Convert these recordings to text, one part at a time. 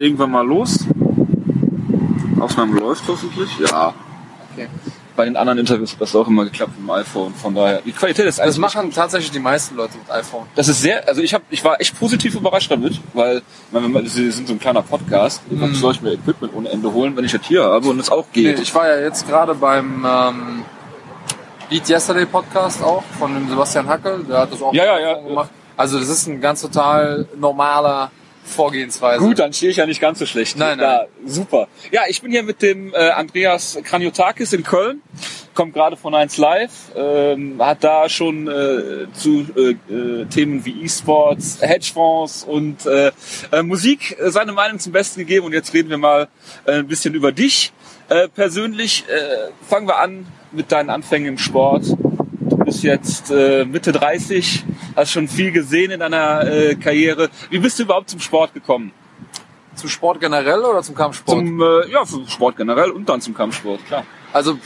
irgendwann mal los. Aufnahme läuft hoffentlich. Ja. Okay. Bei den anderen Interviews hat das auch immer geklappt mit dem iPhone. Von daher, die Qualität ist Das eigentlich machen tatsächlich die meisten Leute mit iPhone. Das ist sehr, also ich habe, ich war echt positiv überrascht damit, weil ich meine, sie sind so ein kleiner Podcast. Mhm. Warum soll ich mir Equipment ohne Ende holen, wenn ich das hier habe und es auch Nee, geht? ich war ja jetzt gerade beim ähm, Beat Yesterday Podcast auch von dem Sebastian Hackel. Der hat das auch Ja, ja, ja. gemacht. Also das ist ein ganz total normaler Vorgehensweise. Gut, dann stehe ich ja nicht ganz so schlecht. Nein, nein. Ja, super. Ja, ich bin hier mit dem äh, Andreas Kraniotakis in Köln. Kommt gerade von 1 Live. Ähm, hat da schon äh, zu äh, äh, Themen wie E-Sports, Hedgefonds und äh, äh, Musik äh, seine Meinung zum Besten gegeben. Und jetzt reden wir mal äh, ein bisschen über dich. Äh, persönlich äh, fangen wir an mit deinen Anfängen im Sport. Du bist jetzt äh, Mitte 30, hast schon viel gesehen in deiner äh, Karriere. Wie bist du überhaupt zum Sport gekommen? Zum Sport generell oder zum Kampfsport? Zum äh, ja, zum Sport generell und dann zum Kampfsport, klar. Also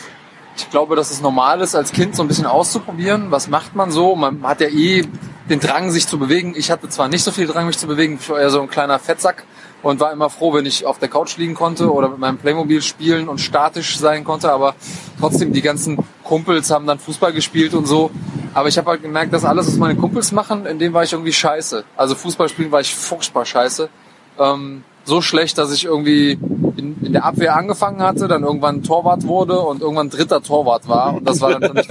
ich glaube, dass es normal ist, als Kind so ein bisschen auszuprobieren. Was macht man so? Man hat ja eh den Drang, sich zu bewegen. Ich hatte zwar nicht so viel Drang, mich zu bewegen. Ich war eher so ein kleiner Fettsack und war immer froh, wenn ich auf der Couch liegen konnte oder mit meinem Playmobil spielen und statisch sein konnte. Aber trotzdem, die ganzen Kumpels haben dann Fußball gespielt und so. Aber ich habe halt gemerkt, dass alles, was meine Kumpels machen, in dem war ich irgendwie scheiße. Also Fußball spielen war ich furchtbar scheiße. Ähm, so schlecht, dass ich irgendwie in, in der Abwehr angefangen hatte, dann irgendwann Torwart wurde und irgendwann dritter Torwart war. Und das war dann für mich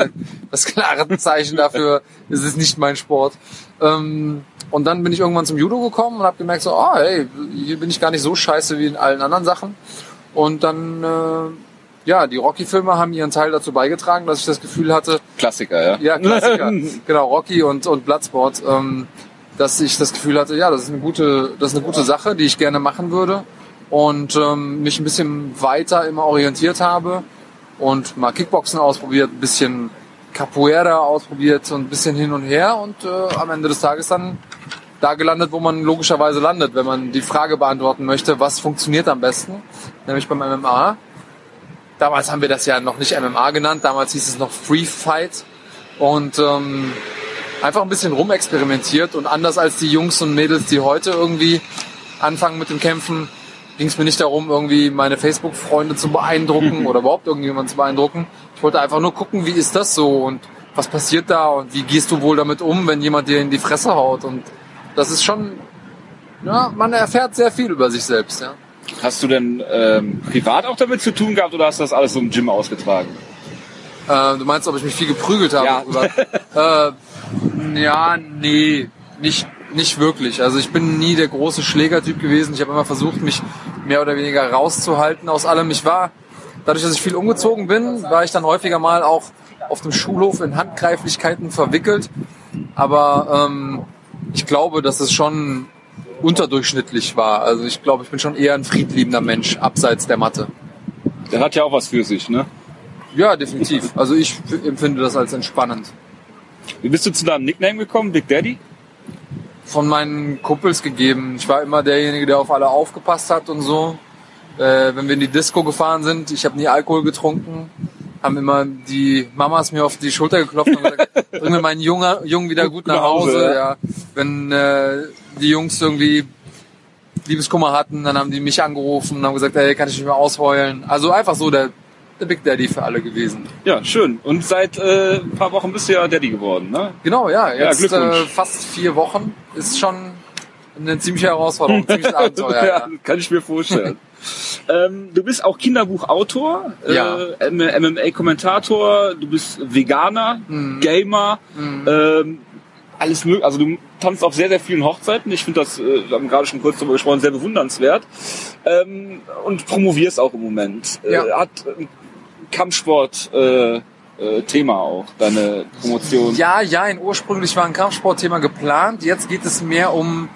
das klare Zeichen dafür, es ist nicht mein Sport. Ähm, und dann bin ich irgendwann zum Judo gekommen und habe gemerkt, so, ah, hey, hier bin ich gar nicht so scheiße wie in allen anderen Sachen. Und dann, äh, ja, die Rocky-Filme haben ihren Teil dazu beigetragen, dass ich das Gefühl hatte, Klassiker, ja. ja, Klassiker. genau, Rocky und, und Bloodsport. Ähm, dass ich das Gefühl hatte, ja, das ist eine gute, das ist eine gute Sache, die ich gerne machen würde. Und ähm, mich ein bisschen weiter immer orientiert habe und mal Kickboxen ausprobiert, ein bisschen Capoeira ausprobiert und ein bisschen hin und her und äh, am Ende des Tages dann da gelandet, wo man logischerweise landet, wenn man die Frage beantworten möchte, was funktioniert am besten, nämlich beim MMA. Damals haben wir das ja noch nicht MMA genannt, damals hieß es noch Free Fight und ähm, einfach ein bisschen rumexperimentiert und anders als die Jungs und Mädels, die heute irgendwie anfangen mit dem Kämpfen, ging es mir nicht darum, irgendwie meine Facebook-Freunde zu beeindrucken oder überhaupt irgendjemanden zu beeindrucken. Ich wollte einfach nur gucken, wie ist das so und was passiert da und wie gehst du wohl damit um, wenn jemand dir in die Fresse haut und das ist schon, ja, man erfährt sehr viel über sich selbst, ja. Hast du denn ähm, privat auch damit zu tun gehabt oder hast du das alles so im Gym ausgetragen? Äh, du meinst, ob ich mich viel geprügelt habe? Ja. Äh, ja, nee, nicht, nicht wirklich. Also ich bin nie der große Schlägertyp gewesen. Ich habe immer versucht, mich mehr oder weniger rauszuhalten aus allem. Ich war, dadurch, dass ich viel umgezogen bin, war ich dann häufiger mal auch auf dem Schulhof in Handgreiflichkeiten verwickelt. Aber ähm, ich glaube, dass es schon unterdurchschnittlich war. Also ich glaube, ich bin schon eher ein friedliebender Mensch, abseits der Matte. Der hat ja auch was für sich, ne? Ja, definitiv. Also ich empfinde das als entspannend. Wie bist du zu deinem Nickname gekommen, Big Daddy? Von meinen Kumpels gegeben. Ich war immer derjenige, der auf alle aufgepasst hat und so. Äh, wenn wir in die Disco gefahren sind, ich habe nie Alkohol getrunken, haben immer die Mamas mir auf die Schulter geklopft und gesagt, bring mir meinen Junge, Jungen wieder gut nach Hause. Ja. Wenn äh, die Jungs irgendwie Liebeskummer hatten, dann haben die mich angerufen und haben gesagt, hey, kann ich nicht mehr ausheulen. Also einfach so der, der Big Daddy für alle gewesen. Ja, schön. Und seit äh, ein paar Wochen bist du ja Daddy geworden, ne? Genau, ja, jetzt Glückwunsch. äh, fast vier Wochen ist schon eine ziemliche Herausforderung, ziemliches Abenteuer. ja. kann ich mir vorstellen. ähm, du bist auch Kinderbuchautor, Ja. äh, MMA-Kommentator, du bist Veganer, Mhm. Gamer, ähm, alles mögliche. Also du tanzt auf sehr, sehr vielen Hochzeiten. Ich finde das, äh, wir haben gerade schon kurz darüber gesprochen, sehr bewundernswert. Ähm, und promovierst auch im Moment. Ja. Äh, hat ein Kampfsport äh, äh, Thema auch, deine Promotion. Ja, ja, in ursprünglich war ein Kampfsportthema geplant. Jetzt geht es mehr um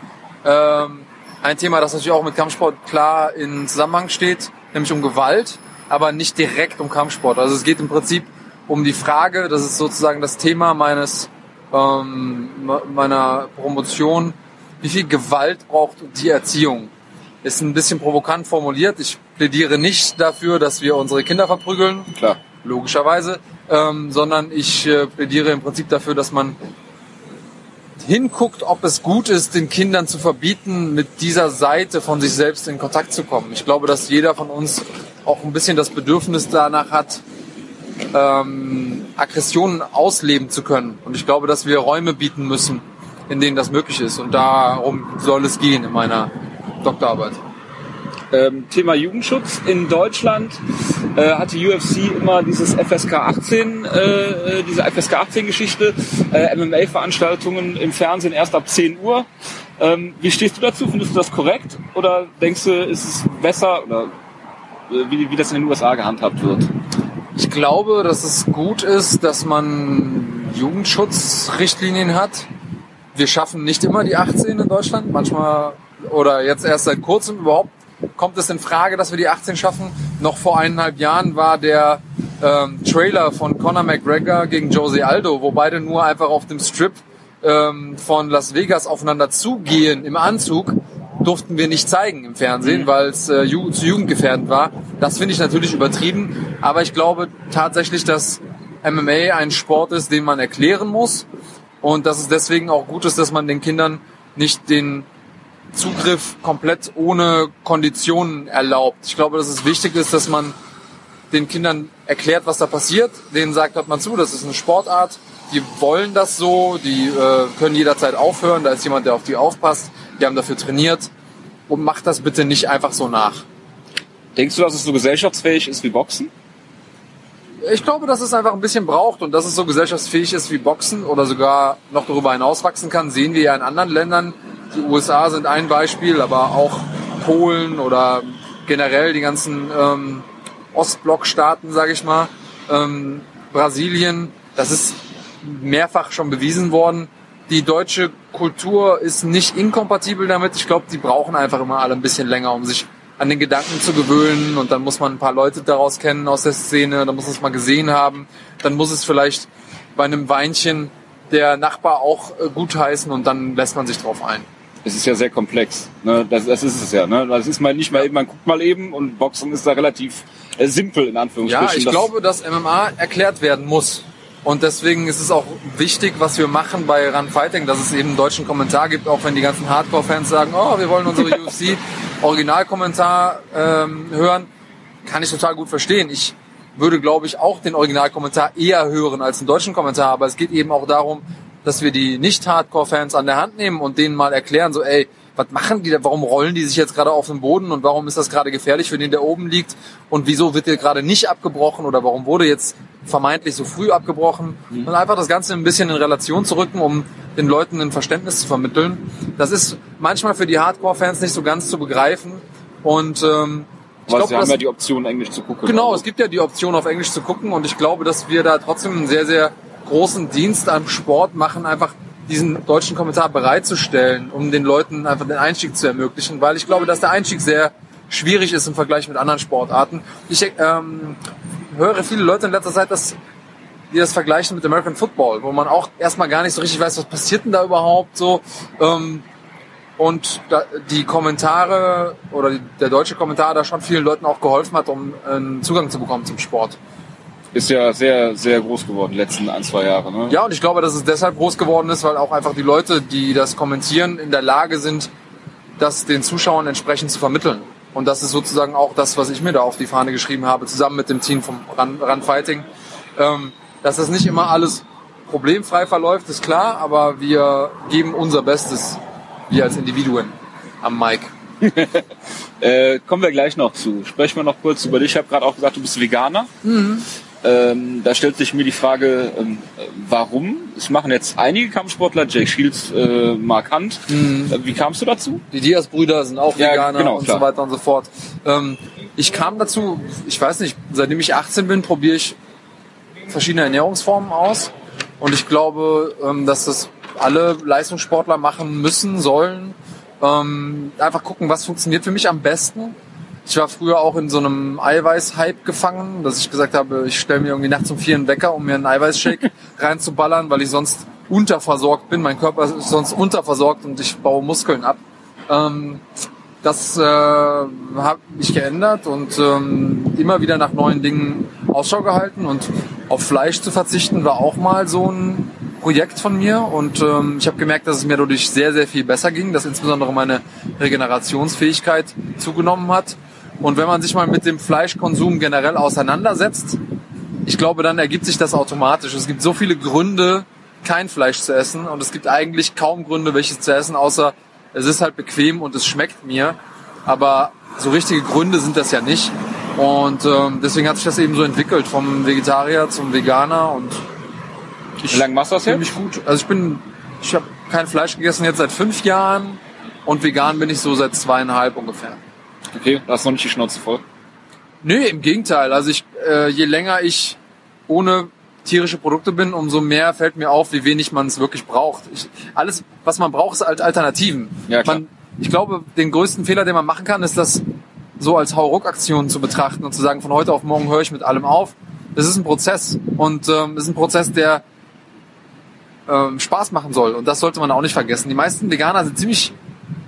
ähm, ein Thema, das natürlich auch mit Kampfsport klar in Zusammenhang steht, nämlich um Gewalt, aber nicht direkt um Kampfsport. Also es geht im Prinzip um die Frage, das ist sozusagen das Thema meines ähm, me- meiner Promotion, wie viel Gewalt braucht die Erziehung? Ist ein bisschen provokant formuliert. Ich plädiere nicht dafür, dass wir unsere Kinder verprügeln Klar. logischerweise, ähm, sondern ich äh, plädiere im Prinzip dafür, dass man hinguckt, ob es gut ist, den Kindern zu verbieten, mit dieser Seite von sich selbst in Kontakt zu kommen. Ich glaube, dass jeder von uns auch ein bisschen das Bedürfnis danach hat, ähm, Aggressionen ausleben zu können. Und ich glaube, dass wir Räume bieten müssen, in denen das möglich ist. Und darum soll es gehen in meiner Doktorarbeit. Ähm, Thema Jugendschutz in Deutschland äh, hat die UFC immer dieses FSK 18, äh, äh, diese FSK 18 Geschichte, äh, MMA-Veranstaltungen im Fernsehen erst ab 10 Uhr. Ähm, wie stehst du dazu? Findest du das korrekt? Oder denkst du, ist es besser oder äh, wie, wie das in den USA gehandhabt wird? Ich glaube, dass es gut ist, dass man Jugendschutzrichtlinien hat. Wir schaffen nicht immer die 18 in Deutschland. Manchmal oder jetzt erst seit kurzem überhaupt kommt es in Frage, dass wir die 18 schaffen. Noch vor eineinhalb Jahren war der ähm, Trailer von Conor McGregor gegen Jose Aldo, wo beide nur einfach auf dem Strip ähm, von Las Vegas aufeinander zugehen im Anzug, durften wir nicht zeigen im Fernsehen, mhm. weil es äh, ju zu jugendgefährdend war. Das finde ich natürlich übertrieben, aber ich glaube tatsächlich, dass MMA ein Sport ist, den man erklären muss und dass es deswegen auch gut ist, dass man den Kindern nicht den Zugriff komplett ohne Konditionen erlaubt. Ich glaube, dass es wichtig ist, dass man den Kindern erklärt, was da passiert. Denen sagt, hört mal zu, das ist eine Sportart. Die wollen das so, die äh, können jederzeit aufhören. Da ist jemand, der auf die aufpasst. Die haben dafür trainiert. Und macht das bitte nicht einfach so nach. Denkst du, dass es so gesellschaftsfähig ist wie Boxen? Ich glaube, dass es einfach ein bisschen braucht und dass es so gesellschaftsfähig ist wie Boxen oder sogar noch darüber hinaus wachsen kann, sehen wir ja in anderen Ländern, die USA sind ein Beispiel, aber auch Polen oder generell die ganzen ähm, Ostblockstaaten, sage ich mal, ähm, Brasilien. Das ist mehrfach schon bewiesen worden. Die deutsche Kultur ist nicht inkompatibel damit. Ich glaube, die brauchen einfach immer alle ein bisschen länger, um sich an den Gedanken zu gewöhnen. Und dann muss man ein paar Leute daraus kennen aus der Szene. Dann muss man es mal gesehen haben. Dann muss es vielleicht bei einem Weinchen der Nachbar auch äh, gutheißen und dann lässt man sich drauf ein es ist ja sehr komplex. Ne? Das, das ist es ja. Ne? Das ist mal nicht mal eben, man guckt mal eben und Boxen ist da relativ äh, simpel in Anführungsstrichen. Ja, ich glaube, dass MMA erklärt werden muss. Und deswegen ist es auch wichtig, was wir machen bei Run Fighting, dass es eben einen deutschen Kommentar gibt, auch wenn die ganzen Hardcore-Fans sagen, oh, wir wollen unsere UFC-Originalkommentar ähm, hören. Kann ich total gut verstehen. Ich würde, glaube ich, auch den Originalkommentar eher hören als den deutschen Kommentar. Aber es geht eben auch darum, dass wir die Nicht-Hardcore-Fans an der Hand nehmen und denen mal erklären, so, ey, was machen die da? Warum rollen die sich jetzt gerade auf den Boden und warum ist das gerade gefährlich für den, der oben liegt? Und wieso wird der gerade nicht abgebrochen oder warum wurde jetzt vermeintlich so früh abgebrochen? Mhm. Und einfach das Ganze ein bisschen in Relation zu rücken, um den Leuten ein Verständnis zu vermitteln. Das ist manchmal für die Hardcore-Fans nicht so ganz zu begreifen. Und ähm, ich glaube, sie haben ja die Option, Englisch zu gucken. Genau, also. es gibt ja die Option, auf Englisch zu gucken. Und ich glaube, dass wir da trotzdem ein sehr, sehr großen Dienst am Sport machen, einfach diesen deutschen Kommentar bereitzustellen, um den Leuten einfach den Einstieg zu ermöglichen, weil ich glaube, dass der Einstieg sehr schwierig ist im Vergleich mit anderen Sportarten. Ich ähm, höre viele Leute in letzter Zeit, dass die das vergleichen mit American Football, wo man auch erstmal gar nicht so richtig weiß, was passiert denn da überhaupt so. Ähm, und da, die Kommentare oder die, der deutsche Kommentar da schon vielen Leuten auch geholfen hat, um einen Zugang zu bekommen zum Sport ist ja sehr, sehr groß geworden, die letzten ein, zwei Jahre. Ne? Ja, und ich glaube, dass es deshalb groß geworden ist, weil auch einfach die Leute, die das kommentieren, in der Lage sind, das den Zuschauern entsprechend zu vermitteln. Und das ist sozusagen auch das, was ich mir da auf die Fahne geschrieben habe, zusammen mit dem Team vom Run, Run Fighting. Ähm, dass das nicht immer alles problemfrei verläuft, ist klar, aber wir geben unser Bestes, wir als Individuen am Mic. äh, kommen wir gleich noch zu. Sprechen wir noch kurz über dich. Ich habe gerade auch gesagt, du bist Veganer. Mhm. Ähm, da stellt sich mir die Frage, ähm, warum? Es machen jetzt einige Kampfsportler, Jake Shields, äh, Mark Hunt. Mhm. Äh, wie kamst du dazu? Die Diaz-Brüder sind auch ja, Veganer genau, und klar. so weiter und so fort. Ähm, ich kam dazu, ich weiß nicht, seitdem ich 18 bin, probiere ich verschiedene Ernährungsformen aus. Und ich glaube, ähm, dass das alle Leistungssportler machen müssen, sollen. Ähm, einfach gucken, was funktioniert für mich am besten ich war früher auch in so einem Eiweiß-Hype gefangen, dass ich gesagt habe, ich stelle mir irgendwie nachts um vier einen Wecker, um mir einen Eiweißshake reinzuballern, weil ich sonst unterversorgt bin. Mein Körper ist sonst unterversorgt und ich baue Muskeln ab. Ähm, das äh, habe ich geändert und ähm, immer wieder nach neuen Dingen Ausschau gehalten und auf Fleisch zu verzichten war auch mal so ein Projekt von mir und ähm, ich habe gemerkt, dass es mir dadurch sehr, sehr viel besser ging, dass insbesondere meine Regenerationsfähigkeit zugenommen hat. Und wenn man sich mal mit dem Fleischkonsum generell auseinandersetzt, ich glaube, dann ergibt sich das automatisch. Es gibt so viele Gründe, kein Fleisch zu essen und es gibt eigentlich kaum Gründe, welches zu essen, außer es ist halt bequem und es schmeckt mir. Aber so richtige Gründe sind das ja nicht. Und ähm, deswegen hat sich das eben so entwickelt, vom Vegetarier zum Veganer und ich Wie lange machst du das jetzt? mich gut. Also ich bin, ich habe kein Fleisch gegessen jetzt seit fünf Jahren und vegan bin ich so seit zweieinhalb ungefähr. Okay, da hast du noch nicht die Schnauze voll. Nö, im Gegenteil. Also ich, äh, je länger ich ohne tierische Produkte bin, umso mehr fällt mir auf, wie wenig man es wirklich braucht. Ich, alles, was man braucht, ist halt Alternativen. Ja, klar. Man, ich glaube, den größten Fehler, den man machen kann, ist das so als Hauruck-Aktion zu betrachten und zu sagen, von heute auf morgen höre ich mit allem auf. Das ist ein Prozess und ähm, ist ein Prozess, der ähm, Spaß machen soll. Und das sollte man auch nicht vergessen. Die meisten Veganer sind ziemlich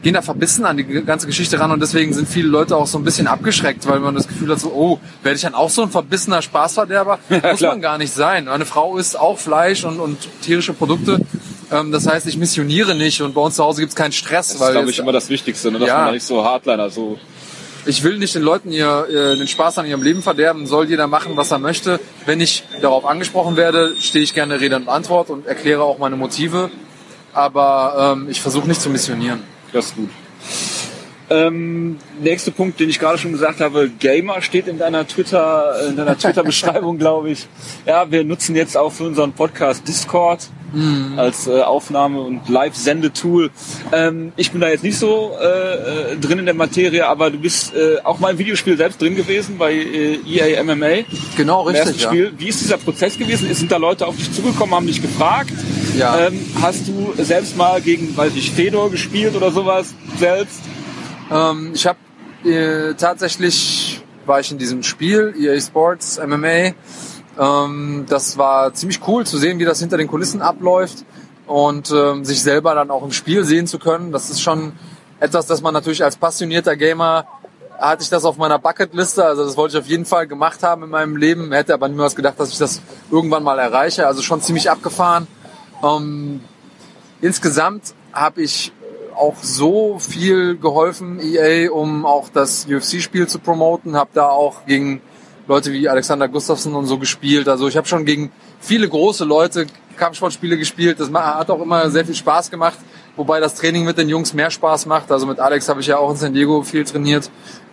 gehen da verbissen an die ganze Geschichte ran und deswegen sind viele Leute auch so ein bisschen abgeschreckt, weil man das Gefühl hat, so, oh, werde ich dann auch so ein verbissener Spaßverderber? Ja, Muss man gar nicht sein. Meine Frau isst auch Fleisch und, und tierische Produkte. Ähm, das heißt, ich missioniere nicht und bei uns zu Hause gibt es keinen Stress. Das ist, glaube ich, immer das Wichtigste, ne? dass ja, man da nicht so Hardliner so ich will nicht den Leuten ihr, ihr, den Spaß an ihrem Leben verderben, soll jeder machen, was er möchte. Wenn ich darauf angesprochen werde, stehe ich gerne Rede und Antwort und erkläre auch meine Motive. Aber ähm, ich versuche nicht zu missionieren. Das ist gut. Ähm, nächster Punkt, den ich gerade schon gesagt habe, Gamer steht in deiner Twitter, in deiner Twitter-Beschreibung, glaube ich. Ja, wir nutzen jetzt auch für unseren Podcast Discord mhm. als äh, Aufnahme- und Live-Sendetool. Ähm, ich bin da jetzt nicht so äh, äh, drin in der Materie, aber du bist äh, auch mal im Videospiel selbst drin gewesen bei äh, EA MMA. Genau, richtig. Ja. Wie ist dieser Prozess gewesen? Sind da Leute auf dich zugekommen, haben dich gefragt? Ja. Ähm, hast du selbst mal gegen, weiß ich, Fedor gespielt oder sowas selbst? Ähm, ich habe äh, tatsächlich war ich in diesem Spiel EA Sports MMA. Ähm, das war ziemlich cool zu sehen, wie das hinter den Kulissen abläuft und ähm, sich selber dann auch im Spiel sehen zu können. Das ist schon etwas, das man natürlich als passionierter Gamer hatte ich das auf meiner Bucketliste. Also das wollte ich auf jeden Fall gemacht haben in meinem Leben. Hätte aber niemals gedacht, dass ich das irgendwann mal erreiche. Also schon ziemlich abgefahren. Ähm, insgesamt habe ich auch so viel geholfen, EA, um auch das UFC-Spiel zu promoten. Habe da auch gegen Leute wie Alexander Gustafsson und so gespielt. Also ich habe schon gegen viele große Leute Kampfsportspiele gespielt. Das hat auch immer sehr viel Spaß gemacht, wobei das Training mit den Jungs mehr Spaß macht. Also mit Alex habe ich ja auch in San Diego viel trainiert.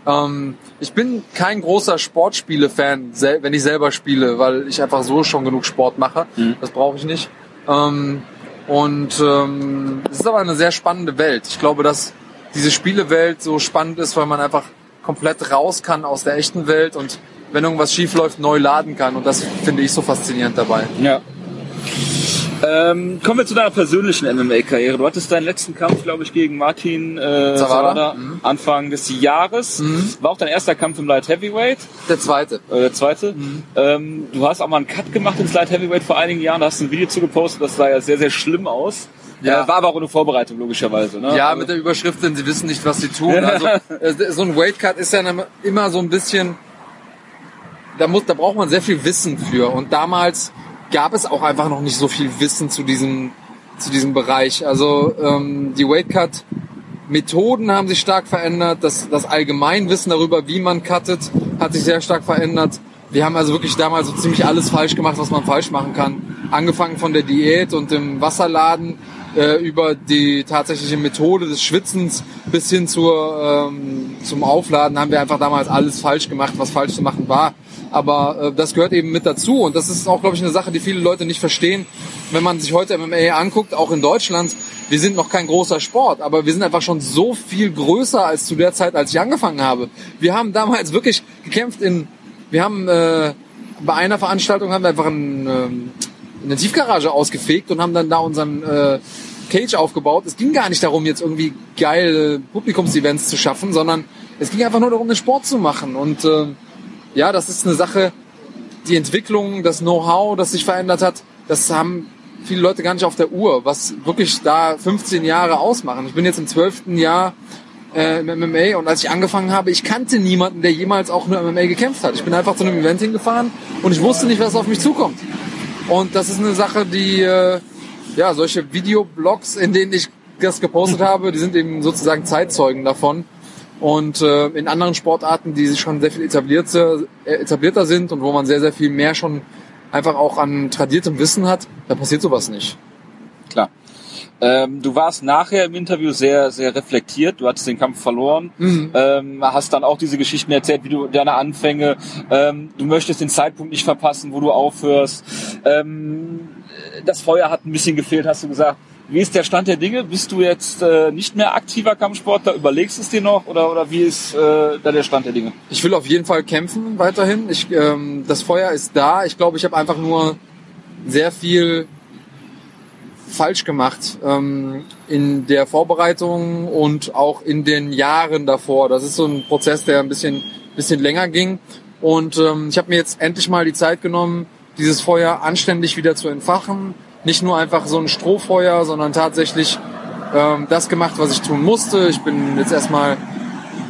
Ähm, ich bin kein großer Sportspiele-Fan, wenn ich selber spiele, weil ich einfach so schon genug Sport mache. Mhm. Das brauche ich nicht. Ähm, und ähm, es ist aber eine sehr spannende Welt. Ich glaube, dass diese Spielewelt so spannend ist, weil man einfach komplett raus kann aus der echten Welt und wenn irgendwas schief läuft, neu laden kann. Und das finde ich so faszinierend dabei. Ja. Ähm, kommen wir zu deiner persönlichen MMA-Karriere. Du hattest deinen letzten Kampf, glaube ich, gegen Martin äh, Zawada, mhm. Anfang des Jahres. Mhm. War auch dein erster Kampf im Light Heavyweight. Der zweite. Äh, der zweite. Mhm. Ähm, du hast auch mal einen Cut gemacht ins Light Heavyweight vor einigen Jahren. Da hast du ein Video zugepostet, das sah ja sehr, sehr schlimm aus. Ja. Äh, war aber auch eine Vorbereitung, logischerweise. Ne? Ja, also. mit der Überschrift, denn sie wissen nicht, was sie tun. Also, äh, so ein Weight Cut ist ja immer so ein bisschen, da muss, da braucht man sehr viel Wissen für. Und damals gab es auch einfach noch nicht so viel Wissen zu diesem, zu diesem Bereich. Also ähm, die Weight Cut Methoden haben sich stark verändert. Das, das Allgemeinwissen darüber, wie man cuttet, hat sich sehr stark verändert. Wir haben also wirklich damals so ziemlich alles falsch gemacht, was man falsch machen kann. Angefangen von der Diät und dem Wasserladen äh, über die tatsächliche Methode des Schwitzens bis hin zur, ähm, zum Aufladen haben wir einfach damals alles falsch gemacht, was falsch zu machen war. Aber äh, das gehört eben mit dazu und das ist auch, glaube ich, eine Sache, die viele Leute nicht verstehen. Wenn man sich heute MMA anguckt, auch in Deutschland, wir sind noch kein großer Sport, aber wir sind einfach schon so viel größer als zu der Zeit, als ich angefangen habe. Wir haben damals wirklich gekämpft in, wir haben äh, bei einer Veranstaltung haben wir einfach ein, äh, eine Tiefgarage ausgefegt und haben dann da unseren äh, Cage aufgebaut. Es ging gar nicht darum, jetzt irgendwie geile Publikumsevents zu schaffen, sondern es ging einfach nur darum, den Sport zu machen und äh, ja, das ist eine Sache, die Entwicklung, das Know-how, das sich verändert hat, das haben viele Leute gar nicht auf der Uhr, was wirklich da 15 Jahre ausmachen. Ich bin jetzt im 12. Jahr äh, im MMA und als ich angefangen habe, ich kannte niemanden, der jemals auch nur MMA gekämpft hat. Ich bin einfach zu einem Event hingefahren und ich wusste nicht, was auf mich zukommt. Und das ist eine Sache, die äh, ja, solche Videoblogs, in denen ich das gepostet habe, die sind eben sozusagen Zeitzeugen davon. Und äh, in anderen Sportarten, die sich schon sehr viel etablierter, äh, etablierter sind und wo man sehr, sehr viel mehr schon einfach auch an tradiertem Wissen hat, da passiert sowas nicht. Klar. Ähm, du warst nachher im Interview sehr, sehr reflektiert. Du hattest den Kampf verloren. Mhm. Ähm, hast dann auch diese Geschichten erzählt, wie du deine Anfänge. Ähm, du möchtest den Zeitpunkt nicht verpassen, wo du aufhörst. Ähm, das Feuer hat ein bisschen gefehlt, hast du gesagt. Wie ist der Stand der Dinge? Bist du jetzt äh, nicht mehr aktiver Kampfsportler? Überlegst es dir noch oder, oder wie ist äh, da der Stand der Dinge? Ich will auf jeden Fall kämpfen weiterhin. Ich, ähm, das Feuer ist da. Ich glaube, ich habe einfach nur sehr viel falsch gemacht ähm, in der Vorbereitung und auch in den Jahren davor. Das ist so ein Prozess, der ein bisschen, bisschen länger ging. Und ähm, ich habe mir jetzt endlich mal die Zeit genommen, dieses Feuer anständig wieder zu entfachen nicht nur einfach so ein Strohfeuer, sondern tatsächlich ähm, das gemacht, was ich tun musste. Ich bin jetzt erstmal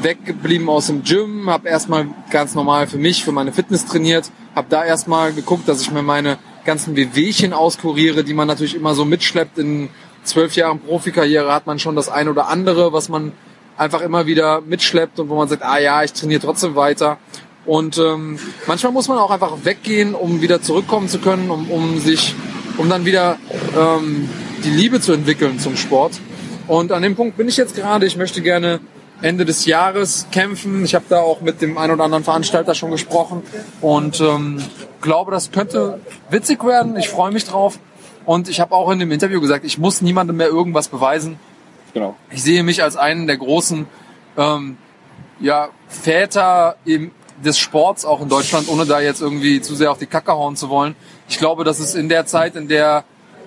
weggeblieben aus dem Gym, habe erstmal ganz normal für mich, für meine Fitness trainiert, habe da erstmal geguckt, dass ich mir meine ganzen Wehwehchen auskuriere, die man natürlich immer so mitschleppt. In zwölf Jahren Profikarriere hat man schon das ein oder andere, was man einfach immer wieder mitschleppt und wo man sagt, ah ja, ich trainiere trotzdem weiter. Und ähm, manchmal muss man auch einfach weggehen, um wieder zurückkommen zu können, um, um sich um dann wieder ähm, die Liebe zu entwickeln zum Sport. Und an dem Punkt bin ich jetzt gerade. Ich möchte gerne Ende des Jahres kämpfen. Ich habe da auch mit dem einen oder anderen Veranstalter schon gesprochen und ähm, glaube, das könnte witzig werden. Ich freue mich drauf. Und ich habe auch in dem Interview gesagt, ich muss niemandem mehr irgendwas beweisen. Genau. Ich sehe mich als einen der großen ähm, ja, Väter im, des Sports auch in Deutschland, ohne da jetzt irgendwie zu sehr auf die Kacke hauen zu wollen ich glaube, dass es in der Zeit, in der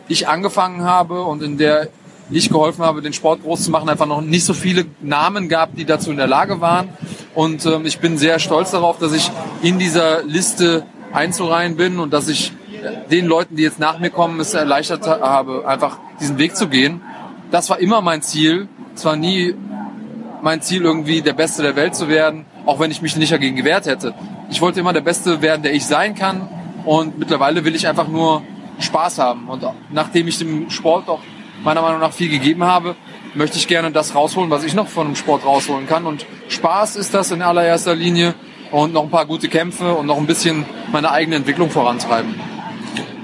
ich angefangen habe und in der ich geholfen habe, den Sport groß zu machen, einfach noch nicht so viele Namen gab, die dazu in der Lage waren. Und ähm, ich bin sehr stolz darauf, dass ich in dieser Liste einzureihen bin und dass ich den Leuten, die jetzt nach mir kommen, es erleichtert habe, einfach diesen Weg zu gehen. Das war immer mein Ziel. Es war nie mein Ziel, irgendwie der Beste der Welt zu werden, auch wenn ich mich nicht dagegen gewehrt hätte. Ich wollte immer der Beste werden, der ich sein kann und mittlerweile will ich einfach nur Spaß haben. Und nachdem ich dem Sport auch meiner Meinung nach viel gegeben habe, möchte ich gerne das rausholen, was ich noch von dem Sport rausholen kann. Und Spaß ist das in allererster Linie und noch ein paar gute Kämpfe und noch ein bisschen meine eigene Entwicklung vorantreiben.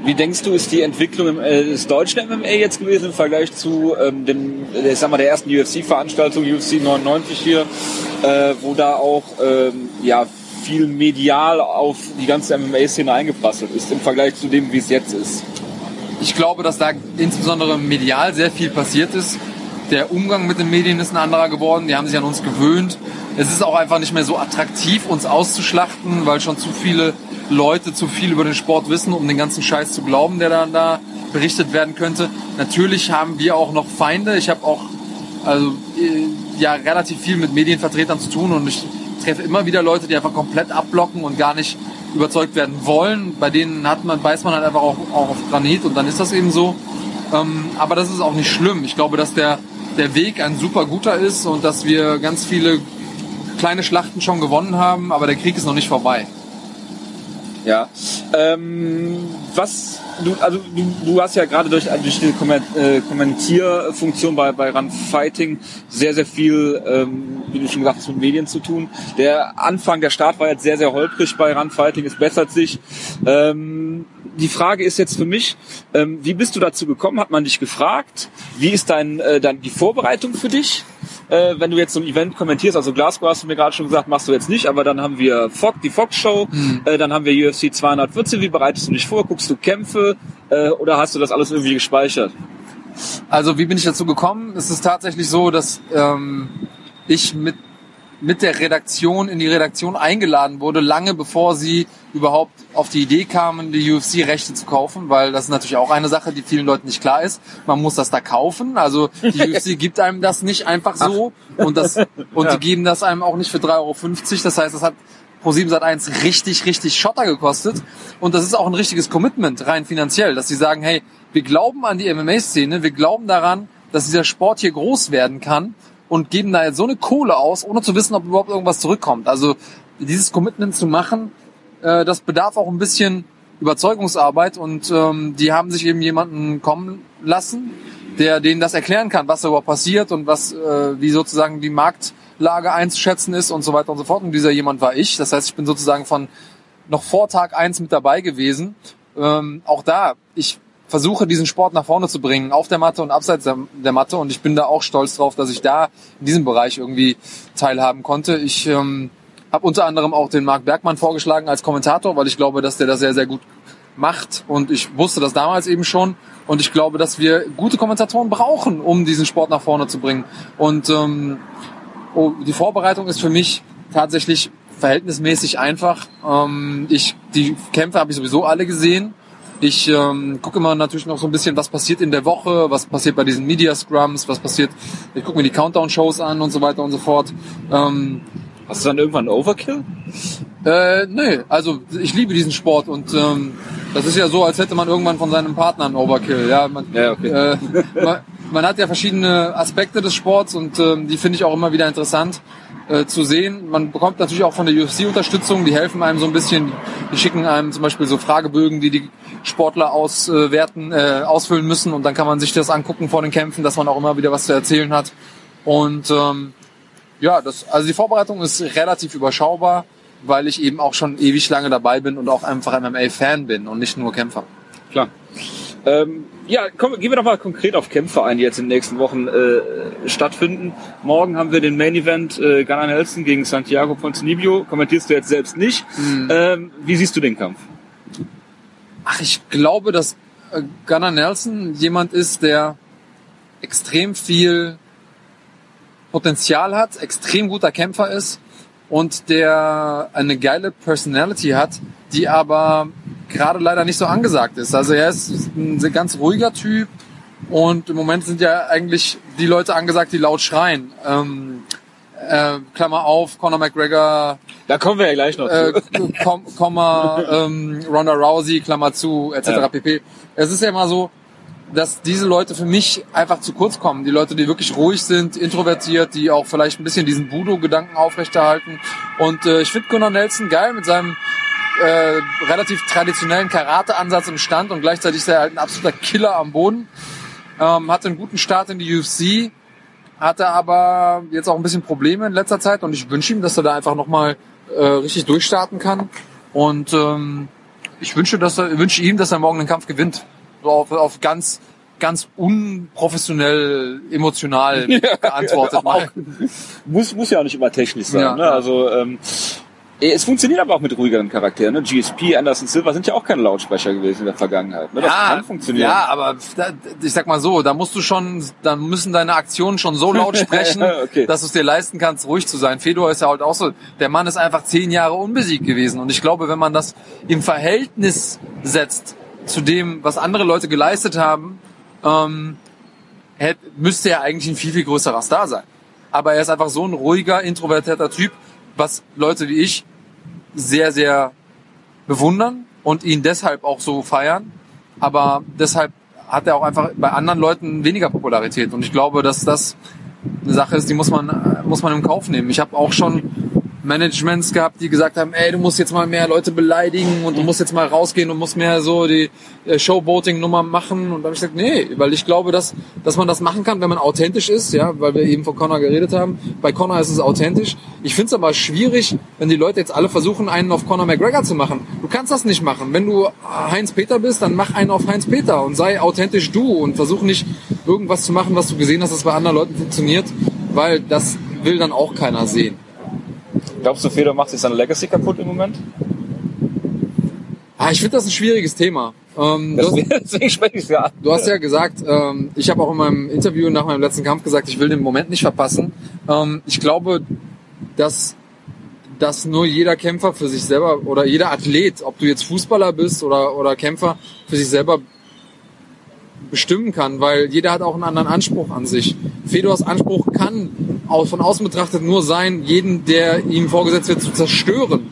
Wie denkst du, ist die Entwicklung im, äh, des deutschen MMA jetzt gewesen im Vergleich zu ähm, dem, äh, ich sag mal, der ersten UFC-Veranstaltung, UFC 99 hier, äh, wo da auch ähm, ja viel medial auf die ganze MMA-Szene eingeprasselt ist im Vergleich zu dem, wie es jetzt ist? Ich glaube, dass da insbesondere medial sehr viel passiert ist. Der Umgang mit den Medien ist ein anderer geworden. Die haben sich an uns gewöhnt. Es ist auch einfach nicht mehr so attraktiv, uns auszuschlachten, weil schon zu viele Leute zu viel über den Sport wissen, um den ganzen Scheiß zu glauben, der dann da berichtet werden könnte. Natürlich haben wir auch noch Feinde. Ich habe auch also äh, ja relativ viel mit Medienvertretern zu tun und ich treffe immer wieder Leute, die einfach komplett abblocken und gar nicht überzeugt werden wollen. Bei denen hat man, beißt man halt einfach auch, auch auf Granit und dann ist das eben so. Ähm, aber das ist auch nicht schlimm. Ich glaube, dass der, der Weg ein super guter ist und dass wir ganz viele kleine Schlachten schon gewonnen haben, aber der Krieg ist noch nicht vorbei. Ja. Ähm, was du, also du, du hast ja gerade durch, durch die äh, Kommentierfunktion bei, bei Run Fighting sehr, sehr viel, ähm, wie du schon gesagt hast, mit Medien zu tun. Der Anfang, der Start war jetzt sehr, sehr holprig bei Run Fighting, es bessert sich. Ähm, die Frage ist jetzt für mich, ähm, wie bist du dazu gekommen? Hat man dich gefragt? Wie ist dein, äh, dann die Vorbereitung für dich? Äh, wenn du jetzt so ein Event kommentierst, also Glasgow hast du mir gerade schon gesagt, machst du jetzt nicht, aber dann haben wir Fox, die Fox Show, mhm. äh, dann haben wir UFC 214. Wie bereitest du dich vor? Guckst du Kämpfe äh, oder hast du das alles irgendwie gespeichert? Also wie bin ich dazu gekommen? Es ist tatsächlich so, dass ähm, ich mit mit der Redaktion in die Redaktion eingeladen wurde, lange bevor sie überhaupt auf die Idee kamen, die UFC-Rechte zu kaufen, weil das ist natürlich auch eine Sache, die vielen Leuten nicht klar ist. Man muss das da kaufen. Also die UFC gibt einem das nicht einfach so und das und ja. die geben das einem auch nicht für 3,50 Euro. Das heißt, das hat Pro7 Sat1 richtig, richtig Schotter gekostet. Und das ist auch ein richtiges Commitment, rein finanziell, dass sie sagen, hey, wir glauben an die MMA-Szene, wir glauben daran, dass dieser Sport hier groß werden kann und geben da jetzt so eine Kohle aus, ohne zu wissen, ob überhaupt irgendwas zurückkommt. Also dieses Commitment zu machen, äh, das bedarf auch ein bisschen Überzeugungsarbeit und ähm, die haben sich eben jemanden kommen lassen, der denen das erklären kann, was da überhaupt passiert und was, äh, wie sozusagen die Marktlage einzuschätzen ist und so weiter und so fort. Und dieser jemand war ich. Das heißt, ich bin sozusagen von noch vor Tag eins mit dabei gewesen. Ähm, auch da, ich versuche diesen Sport nach vorne zu bringen, auf der Matte und abseits der, der Matte. Und ich bin da auch stolz drauf, dass ich da in diesem Bereich irgendwie teilhaben konnte. Ich ähm, habe unter anderem auch den Marc Bergmann vorgeschlagen als Kommentator, weil ich glaube, dass der das sehr, sehr gut macht. Und ich wusste das damals eben schon. Und ich glaube, dass wir gute Kommentatoren brauchen, um diesen Sport nach vorne zu bringen. Und ähm, die Vorbereitung ist für mich tatsächlich verhältnismäßig einfach. Ähm, ich, die Kämpfe habe ich sowieso alle gesehen. Ich ähm, gucke immer natürlich noch so ein bisschen, was passiert in der Woche, was passiert bei diesen Media Scrums, was passiert. Ich gucke mir die Countdown-Shows an und so weiter und so fort. Ähm, Hast du dann irgendwann Overkill? Äh, nee, also ich liebe diesen Sport und ähm, das ist ja so, als hätte man irgendwann von seinem Partner einen Overkill. Ja, man, Ja, okay. äh, man, man hat ja verschiedene Aspekte des Sports und ähm, die finde ich auch immer wieder interessant äh, zu sehen. Man bekommt natürlich auch von der UFC Unterstützung, die helfen einem so ein bisschen, die schicken einem zum Beispiel so Fragebögen, die die Sportler auswerten, äh, ausfüllen müssen und dann kann man sich das angucken vor den Kämpfen, dass man auch immer wieder was zu erzählen hat. Und ähm, ja, das, also die Vorbereitung ist relativ überschaubar, weil ich eben auch schon ewig lange dabei bin und auch einfach MMA-Fan bin und nicht nur Kämpfer. Klar. Ähm, ja, komm, gehen wir doch mal konkret auf Kämpfe ein, die jetzt in den nächsten Wochen äh, stattfinden. Morgen haben wir den Main Event äh, Gunnar Nelson gegen Santiago Ponzinibbio. Kommentierst du jetzt selbst nicht. Ähm, wie siehst du den Kampf? Ach, ich glaube, dass äh, Gunnar Nelson jemand ist, der extrem viel Potenzial hat, extrem guter Kämpfer ist und der eine geile Personality hat, die aber gerade leider nicht so angesagt ist. Also er ist ein ganz ruhiger Typ und im Moment sind ja eigentlich die Leute angesagt, die laut schreien. Ähm, äh, Klammer auf, Conor McGregor, Da kommen wir ja gleich noch äh. Kom Komma, ähm, Ronda Rousey, Klammer zu, etc. Ja. pp. Es ist ja immer so, dass diese Leute für mich einfach zu kurz kommen. Die Leute, die wirklich ruhig sind, introvertiert, die auch vielleicht ein bisschen diesen Budo-Gedanken aufrechterhalten. Und äh, ich finde Gunnar Nelson geil mit seinem äh, relativ traditionellen Karate-Ansatz im Stand und gleichzeitig ist er halt ein absoluter Killer am Boden. Ähm, hatte einen guten Start in die UFC, hatte aber jetzt auch ein bisschen Probleme in letzter Zeit und ich wünsche ihm, dass er da einfach nochmal äh, richtig durchstarten kann. Und ähm, ich wünsche, dass er, wünsche ihm, dass er morgen den Kampf gewinnt. So auf, auf ganz, ganz unprofessionell, emotional geantwortet. mal. muss, muss ja auch nicht immer technisch sein. Ja, ne? ja. Also ähm, es funktioniert aber auch mit ruhigeren Charakteren. Ne? GSP, Anderson Silva sind ja auch keine Lautsprecher gewesen in der Vergangenheit. Ne? Das kann funktionieren. Ja, aber da, ich sag mal so, da musst du schon, da müssen deine Aktionen schon so laut sprechen, Okay. dass du es dir leisten kannst, ruhig zu sein. Fedor ist ja halt auch so, der Mann ist einfach zehn Jahre unbesiegt gewesen. Und ich glaube, wenn man das im Verhältnis setzt zu dem, was andere Leute geleistet haben, ähm, hätte, müsste er eigentlich ein viel, viel größerer Star sein. Aber er ist einfach so ein ruhiger, introvertierter Typ, was Leute wie ich sehr, sehr bewundern und ihn deshalb auch so feiern. Aber deshalb hat er auch einfach bei anderen Leuten weniger Popularität. Und ich glaube, dass das eine Sache ist, die muss man, muss man im Kauf nehmen. Ich habe auch schon Managements gehabt, die gesagt haben, ey, du musst jetzt mal mehr Leute beleidigen und du musst jetzt mal rausgehen und musst mehr so die äh, Showboating-Nummer machen. Und da habe ich gesagt, nee, weil ich glaube, dass, dass man das machen kann, wenn man authentisch ist, ja, weil wir eben von Connor geredet haben. Bei Connor ist es authentisch. Ich finde es aber schwierig, wenn die Leute jetzt alle versuchen, einen auf Conor McGregor zu machen. Du kannst das nicht machen. Wenn du Heinz-Peter bist, dann mach einen auf Heinz-Peter und sei authentisch du und versuch nicht irgendwas zu machen, was du gesehen hast, das bei anderen Leuten funktioniert, weil das will dann auch keiner sehen. Glaubst du, Fedor macht sich seine Legacy kaputt im Moment? Ah, ich finde das ein schwieriges Thema. Ähm, du, hast, Deswegen spreche ich es ja an. du hast ja gesagt, ähm, ich habe auch in meinem Interview nach meinem letzten Kampf gesagt, ich will den Moment nicht verpassen. Ähm, ich glaube, dass, dass nur jeder Kämpfer für sich selber oder jeder Athlet, ob du jetzt Fußballer bist oder, oder Kämpfer, für sich selber bestimmen kann, weil jeder hat auch einen anderen Anspruch an sich. Fedors Anspruch kann auch von außen betrachtet nur sein, jeden, der ihm vorgesetzt wird, zu zerstören.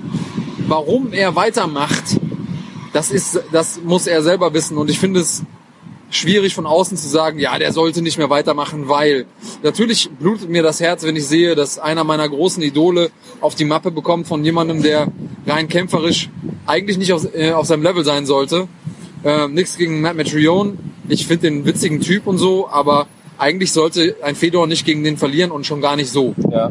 Warum er weitermacht, das ist, das muss er selber wissen. Und ich finde es schwierig von außen zu sagen, ja, der sollte nicht mehr weitermachen, weil natürlich blutet mir das Herz, wenn ich sehe, dass einer meiner großen Idole auf die Mappe bekommt von jemandem, der rein kämpferisch eigentlich nicht auf, äh, auf seinem Level sein sollte. Äh, Nichts gegen Matt Matrion. Ich finde den witzigen Typ und so, aber eigentlich sollte ein Fedor nicht gegen den verlieren und schon gar nicht so. Ja.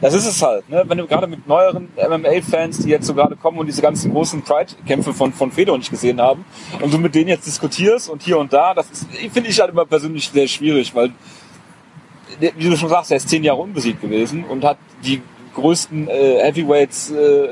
Das ist es halt, ne? wenn du gerade mit neueren MMA-Fans, die jetzt so gerade kommen und diese ganzen großen Pride-Kämpfe von, von Fedor nicht gesehen haben, und du mit denen jetzt diskutierst und hier und da, das finde ich halt immer persönlich sehr schwierig, weil, wie du schon sagst, er ist zehn Jahre unbesiegt gewesen und hat die größten äh, Heavyweights äh,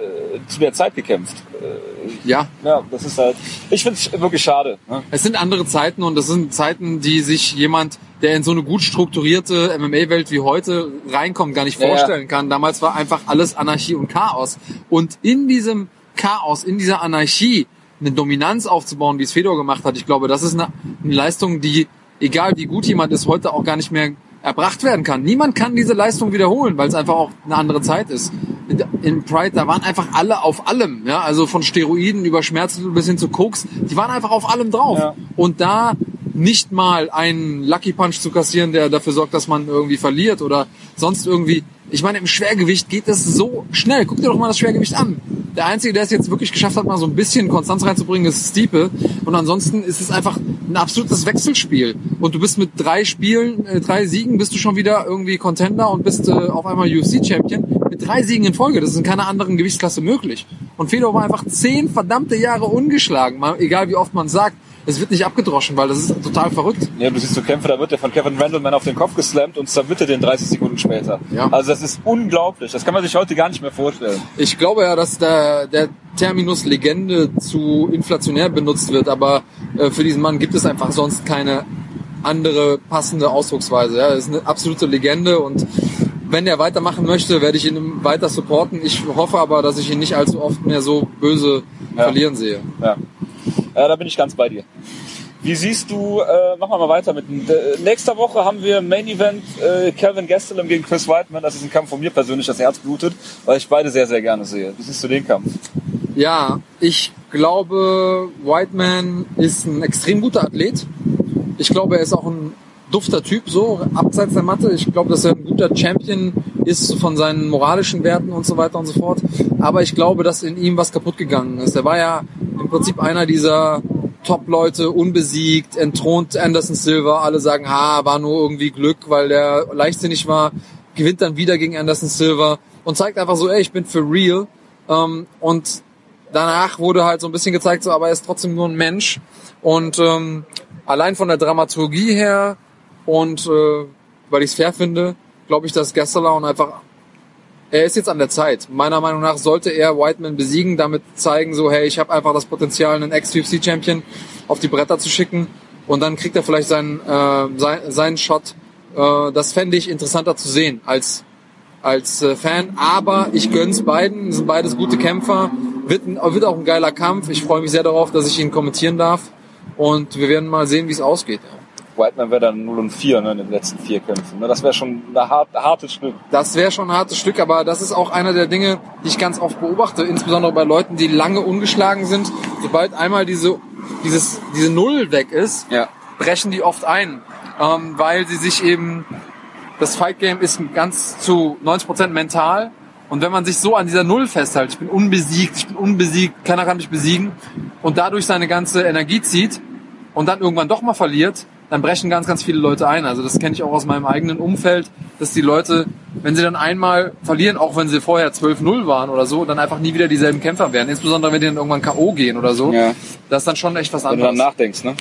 zu der Zeit gekämpft. Äh, Ja, ja, das ist halt, ich finde es wirklich schade. Ne? Es sind andere Zeiten und das sind Zeiten, die sich jemand, der in so eine gut strukturierte MMA-Welt wie heute reinkommt, gar nicht Ja, ja. vorstellen kann. Damals war einfach alles Anarchie und Chaos. Und in diesem Chaos, in dieser Anarchie, eine Dominanz aufzubauen, wie es Fedor gemacht hat, ich glaube, das ist eine, eine Leistung, die, egal wie gut jemand ist, heute auch gar nicht mehr erbracht werden kann. Niemand kann diese Leistung wiederholen, weil es einfach auch eine andere Zeit ist. In, in Pride, da waren einfach alle auf allem, ja, also von Steroiden über Schmerzmittel bis hin zu Koks, die waren einfach auf allem drauf. Ja. Und da nicht mal einen Lucky Punch zu kassieren, der dafür sorgt, dass man irgendwie verliert oder sonst irgendwie. Ich meine, im Schwergewicht geht das so schnell. Guck dir doch mal das Schwergewicht an. Der Einzige, der es jetzt wirklich geschafft hat, mal so ein bisschen Konstanz reinzubringen, ist Stiepe. Und ansonsten ist es einfach ein absolutes Wechselspiel. Und du bist mit drei Spielen, äh, drei Siegen, bist du schon wieder irgendwie Contender und bist äh, auf einmal UFC-Champion. Mit drei Siegen in Folge. Das ist in keiner anderen Gewichtsklasse möglich. Und Fedor war einfach zehn verdammte Jahre ungeschlagen. Mal, egal wie oft man sagt. Es wird nicht abgedroschen, weil das ist total verrückt. Ja, du siehst so Kämpfe, da wird der von Kevin Randleman auf den Kopf geslammt und zerwittert den 30 Sekunden später. Ja. Also das ist unglaublich. Das kann man sich heute gar nicht mehr vorstellen. Ich glaube ja, dass der, der Terminus Legende zu inflationär benutzt wird, aber äh, für diesen Mann gibt es einfach sonst keine andere passende Ausdrucksweise. Ja, das ist eine absolute Legende und wenn er weitermachen möchte, werde ich ihn weiter supporten. Ich hoffe aber, dass ich ihn nicht allzu oft mehr so böse Ja. verlieren sehe. Ja. Ja, da bin ich ganz bei dir. Wie siehst du, äh, machen wir mal weiter mit äh, nächster Woche haben wir Main Event äh, Calvin Gastelum gegen Chris Whiteman. Das ist ein Kampf von mir persönlich, das Herz blutet, weil ich beide sehr, sehr gerne sehe. Wie siehst du den Kampf? Ja, ich glaube, Whiteman ist ein extrem guter Athlet. Ich glaube, er ist auch ein dufter Typ, so abseits der Matte. Ich glaube, dass er ein guter Champion ist von seinen moralischen Werten und so weiter und so fort. Aber ich glaube, dass in ihm was kaputt gegangen ist. Er war ja im Prinzip einer dieser Top-Leute, unbesiegt, entthront Anderson Silva. Alle sagen, ha, war nur irgendwie Glück, weil der leichtsinnig war. Gewinnt dann wieder gegen Anderson Silva und zeigt einfach so, ey, ich bin for real. Ähm, und danach wurde halt so ein bisschen gezeigt, so, aber er ist trotzdem nur ein Mensch. Und ähm, allein von der Dramaturgie her und äh, weil ich es fair finde, glaube ich, dass Gastelum einfach er ist jetzt an der Zeit. Meiner Meinung nach sollte er Whiteman besiegen, damit zeigen so, hey, ich habe einfach das Potenzial, einen Ex-UFC-Champion auf die Bretter zu schicken und dann kriegt er vielleicht seinen, äh, sein, seinen Shot. Äh, das fände ich interessanter zu sehen als als äh, Fan, aber ich gönn's beiden, sind beides gute Kämpfer, wird, wird auch ein geiler Kampf. Ich freue mich sehr darauf, dass ich ihn kommentieren darf und wir werden mal sehen, wie es ausgeht. Whiteman wäre dann 0 und 4 ne, in den letzten vier Kämpfen. Ne? Das wäre schon ein hart, hartes Stück. Das wäre schon ein hartes Stück, aber das ist auch einer der Dinge, die ich ganz oft beobachte, insbesondere bei Leuten, die lange ungeschlagen sind. Sobald einmal diese, dieses, diese Null weg ist, Ja. brechen die oft ein, ähm, weil sie sich eben, das Fight Game ist ganz zu 90% mental und wenn man sich so an dieser Null festhält, ich bin unbesiegt, ich bin unbesiegt, keiner kann mich besiegen und dadurch seine ganze Energie zieht und dann irgendwann doch mal verliert, dann brechen ganz, ganz viele Leute ein. Also das kenne ich auch aus meinem eigenen Umfeld, dass die Leute, wenn sie dann einmal verlieren, auch wenn sie vorher 12-0 waren oder so, dann einfach nie wieder dieselben Kämpfer werden. Insbesondere wenn die dann irgendwann K.O. gehen oder so. Ja. Das ist dann schon echt was Wenn du anderes. dann nachdenkst, ne?